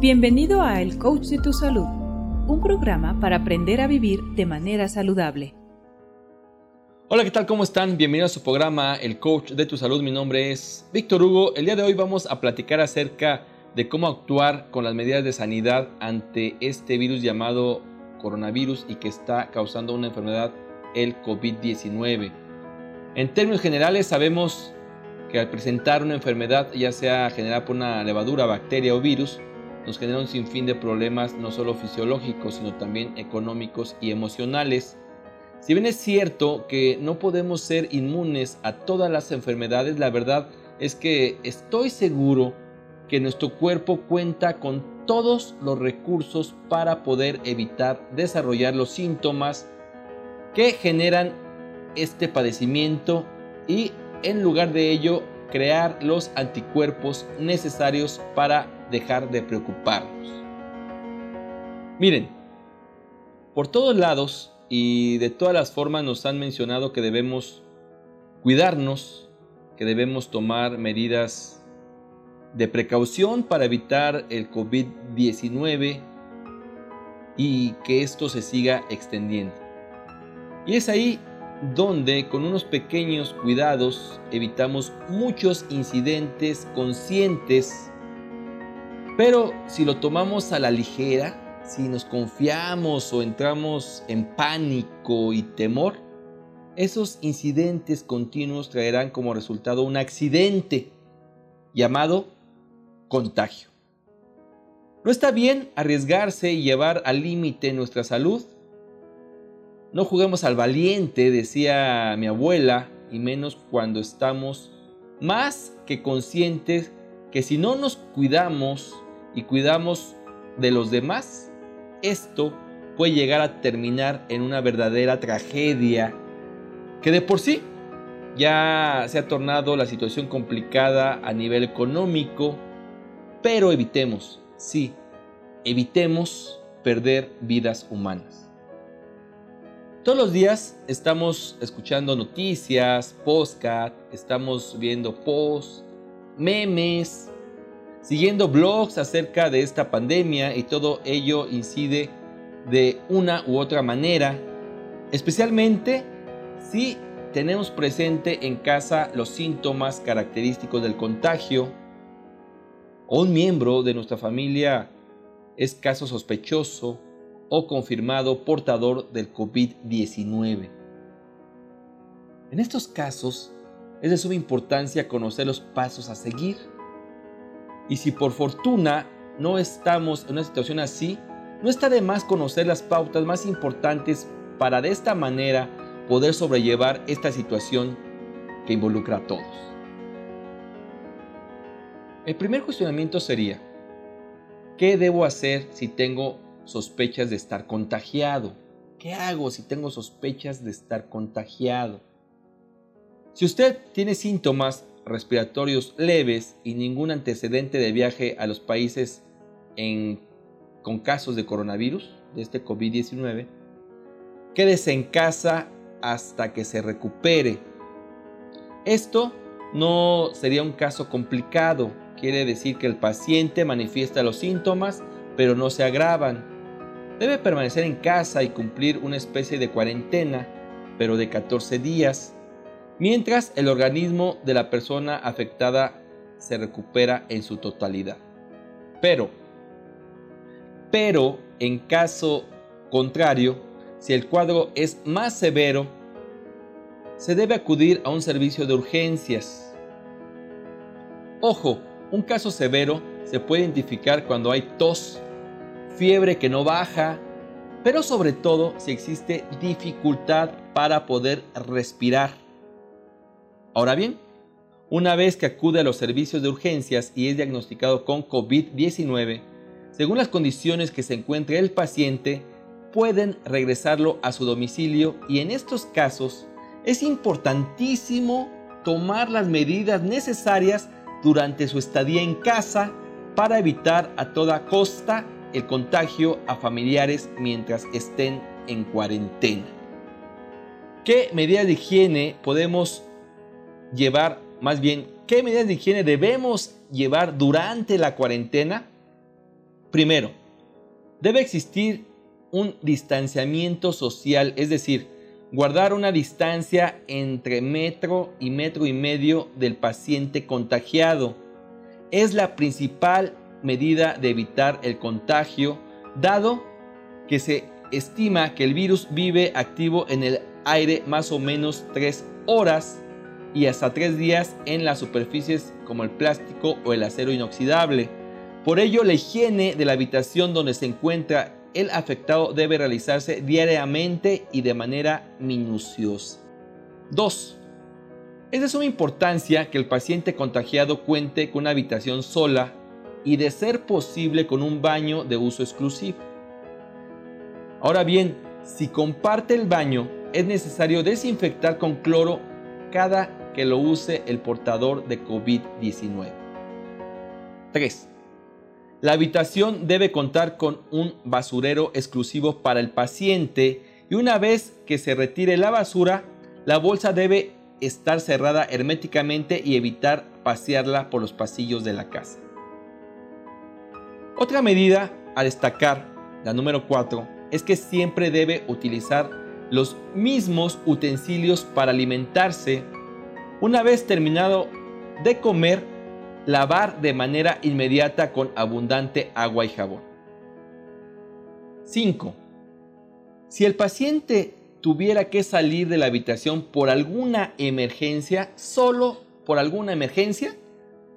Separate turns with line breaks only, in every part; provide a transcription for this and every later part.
Bienvenido a El Coach de tu Salud, un programa para aprender a vivir de manera saludable.
Hola, ¿qué tal? ¿Cómo están? Bienvenidos a su programa El Coach de tu Salud. Mi nombre es Víctor Hugo. El día de hoy vamos a platicar acerca de cómo actuar con las medidas de sanidad ante este virus llamado coronavirus y que está causando una enfermedad, el COVID-19. En términos generales, sabemos que al presentar una enfermedad, ya sea generada por una levadura, bacteria o virus, nos genera un sinfín de problemas no solo fisiológicos, sino también económicos y emocionales. Si bien es cierto que no podemos ser inmunes a todas las enfermedades, la verdad es que estoy seguro que nuestro cuerpo cuenta con todos los recursos para poder evitar desarrollar los síntomas que generan este padecimiento y en lugar de ello crear los anticuerpos necesarios para dejar de preocuparnos. Miren, por todos lados y de todas las formas nos han mencionado que debemos cuidarnos, que debemos tomar medidas de precaución para evitar el COVID-19 y que esto se siga extendiendo. Y es ahí donde con unos pequeños cuidados evitamos muchos incidentes conscientes pero si lo tomamos a la ligera, si nos confiamos o entramos en pánico y temor, esos incidentes continuos traerán como resultado un accidente llamado contagio. No está bien arriesgarse y llevar al límite nuestra salud. No juguemos al valiente, decía mi abuela, y menos cuando estamos más que conscientes que si no nos cuidamos y cuidamos de los demás, esto puede llegar a terminar en una verdadera tragedia que de por sí ya se ha tornado la situación complicada a nivel económico, pero evitemos, sí, evitemos perder vidas humanas. Todos los días estamos escuchando noticias, podcast, estamos viendo posts, memes, siguiendo blogs acerca de esta pandemia y todo ello incide de una u otra manera, especialmente si tenemos presente en casa los síntomas característicos del contagio. O un miembro de nuestra familia es caso sospechoso o confirmado portador del COVID-19. En estos casos es de suma importancia conocer los pasos a seguir y si por fortuna no estamos en una situación así, no está de más conocer las pautas más importantes para de esta manera poder sobrellevar esta situación que involucra a todos. El primer cuestionamiento sería, ¿qué debo hacer si tengo sospechas de estar contagiado? ¿Qué hago si tengo sospechas de estar contagiado? Si usted tiene síntomas respiratorios leves y ningún antecedente de viaje a los países con casos de coronavirus, de este COVID-19, quédese en casa hasta que se recupere. Esto no sería un caso complicado, quiere decir que el paciente manifiesta los síntomas, pero no se agravan. Debe permanecer en casa y cumplir una especie de cuarentena, pero de 14 días mientras el organismo de la persona afectada se recupera en su totalidad. Pero, pero en caso contrario, si el cuadro es más severo, se debe acudir a un servicio de urgencias. Ojo, un caso severo se puede identificar cuando hay tos, fiebre que no baja, pero sobre todo si existe dificultad para poder respirar Ahora bien, una vez que acude a los servicios de urgencias y es diagnosticado con COVID-19, según las condiciones que se encuentre el paciente, pueden regresarlo a su domicilio y en estos casos es importantísimo tomar las medidas necesarias durante su estadía en casa para evitar a toda costa el contagio a familiares mientras estén en cuarentena. ¿Qué medidas de higiene podemos llevar, más bien, qué medidas de higiene debemos llevar durante la cuarentena? Primero, debe existir un distanciamiento social, es decir, guardar una distancia entre metro y metro y medio del paciente contagiado. Es la principal medida de evitar el contagio, dado que se estima que el virus vive activo en el aire más o menos 3 horas y hasta 3 días en las superficies como el plástico o el acero inoxidable. Por ello, la higiene de la habitación donde se encuentra el afectado debe realizarse diariamente y de manera minuciosa. 2. Es de suma importancia que el paciente contagiado cuente con una habitación sola y de ser posible con un baño de uso exclusivo. Ahora bien, si comparte el baño, es necesario desinfectar con cloro cada que lo use el portador de COVID-19. 3. La habitación debe contar con un basurero exclusivo para el paciente y una vez que se retire la basura, la bolsa debe estar cerrada herméticamente y evitar pasearla por los pasillos de la casa. Otra medida a destacar, la número 4, es que siempre debe utilizar los mismos utensilios para alimentarse. Una vez terminado de comer, lavar de manera inmediata con abundante agua y jabón. 5. Si el paciente tuviera que salir de la habitación por alguna emergencia, solo por alguna emergencia,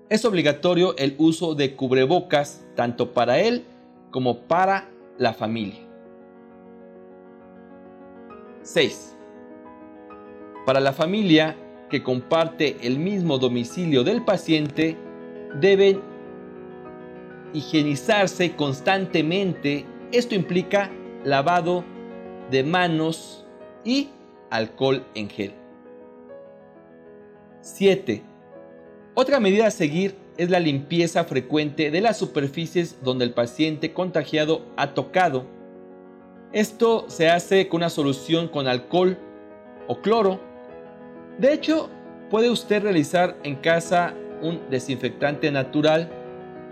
es obligatorio el uso de cubrebocas tanto para él como para la familia. 6. Para la familia que comparte el mismo domicilio del paciente, deben higienizarse constantemente. Esto implica lavado de manos y alcohol en gel. 7. Otra medida a seguir es la limpieza frecuente de las superficies donde el paciente contagiado ha tocado esto se hace con una solución con alcohol o cloro. De hecho, puede usted realizar en casa un desinfectante natural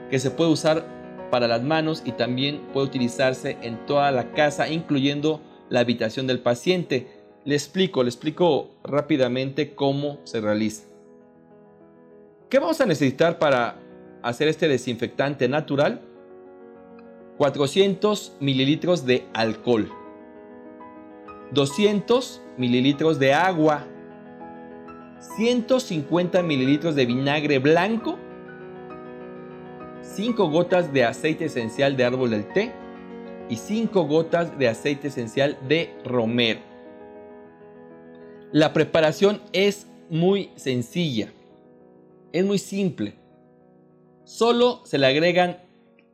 que se puede usar para las manos y también puede utilizarse en toda la casa, incluyendo la habitación del paciente. Le explico, le explico rápidamente cómo se realiza. ¿Qué vamos a necesitar para hacer este desinfectante natural? 400 mililitros de alcohol, 200 mililitros de agua, 150 mililitros de vinagre blanco, 5 gotas de aceite esencial de árbol del té y 5 gotas de aceite esencial de romero. La preparación es muy sencilla, es muy simple. Solo se le agregan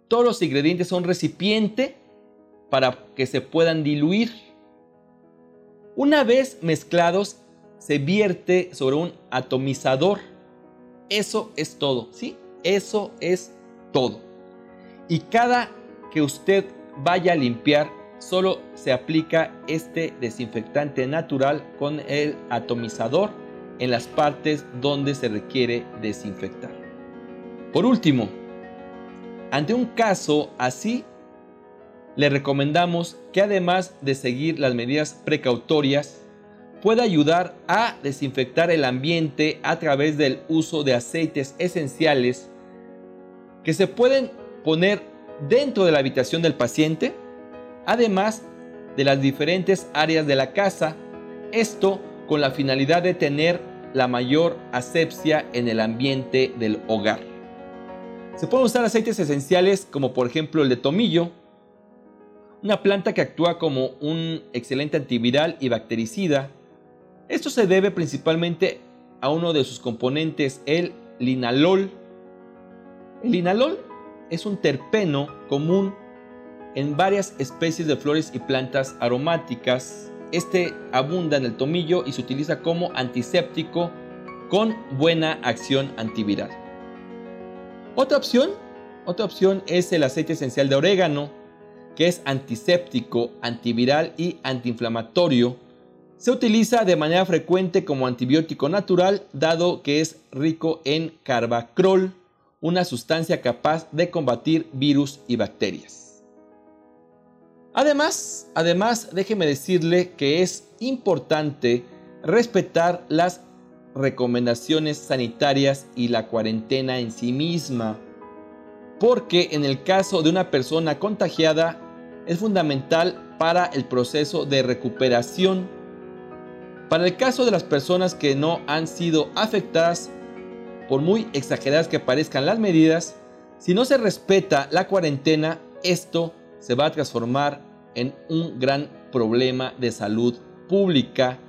todos los ingredientes son recipiente para que se puedan diluir. Una vez mezclados, se vierte sobre un atomizador. Eso es todo, ¿sí? Eso es todo. Y cada que usted vaya a limpiar, solo se aplica este desinfectante natural con el atomizador en las partes donde se requiere desinfectar. Por último, ante un caso así, le recomendamos que además de seguir las medidas precautorias, pueda ayudar a desinfectar el ambiente a través del uso de aceites esenciales que se pueden poner dentro de la habitación del paciente, además de las diferentes áreas de la casa, esto con la finalidad de tener la mayor asepsia en el ambiente del hogar. Se pueden usar aceites esenciales como por ejemplo el de tomillo, una planta que actúa como un excelente antiviral y bactericida. Esto se debe principalmente a uno de sus componentes, el linalol. El linalol es un terpeno común en varias especies de flores y plantas aromáticas. Este abunda en el tomillo y se utiliza como antiséptico con buena acción antiviral. Otra opción, otra opción es el aceite esencial de orégano, que es antiséptico, antiviral y antiinflamatorio. Se utiliza de manera frecuente como antibiótico natural, dado que es rico en carbacrol, una sustancia capaz de combatir virus y bacterias. Además, además, déjeme decirle que es importante respetar las recomendaciones sanitarias y la cuarentena en sí misma, porque en el caso de una persona contagiada es fundamental para el proceso de recuperación. Para el caso de las personas que no han sido afectadas, por muy exageradas que parezcan las medidas, si no se respeta la cuarentena, esto se va a transformar en un gran problema de salud pública,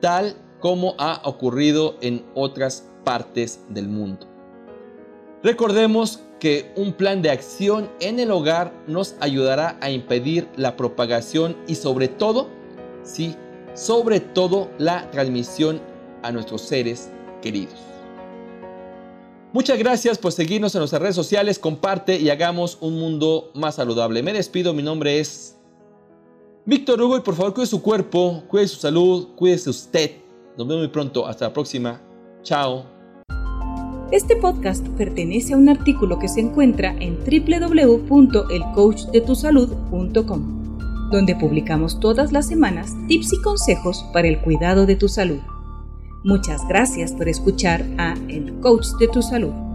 tal como ha ocurrido en otras partes del mundo. Recordemos que un plan de acción en el hogar nos ayudará a impedir la propagación y sobre todo, sí, sobre todo la transmisión a nuestros seres queridos. Muchas gracias por seguirnos en nuestras redes sociales, comparte y hagamos un mundo más saludable. Me despido, mi nombre es Víctor Hugo y por favor cuide su cuerpo, cuide su salud, cuídese usted. Nos vemos muy pronto, hasta la próxima. Chao.
Este podcast pertenece a un artículo que se encuentra en www.elcoachdetusalud.com, donde publicamos todas las semanas tips y consejos para el cuidado de tu salud. Muchas gracias por escuchar a El Coach de tu Salud.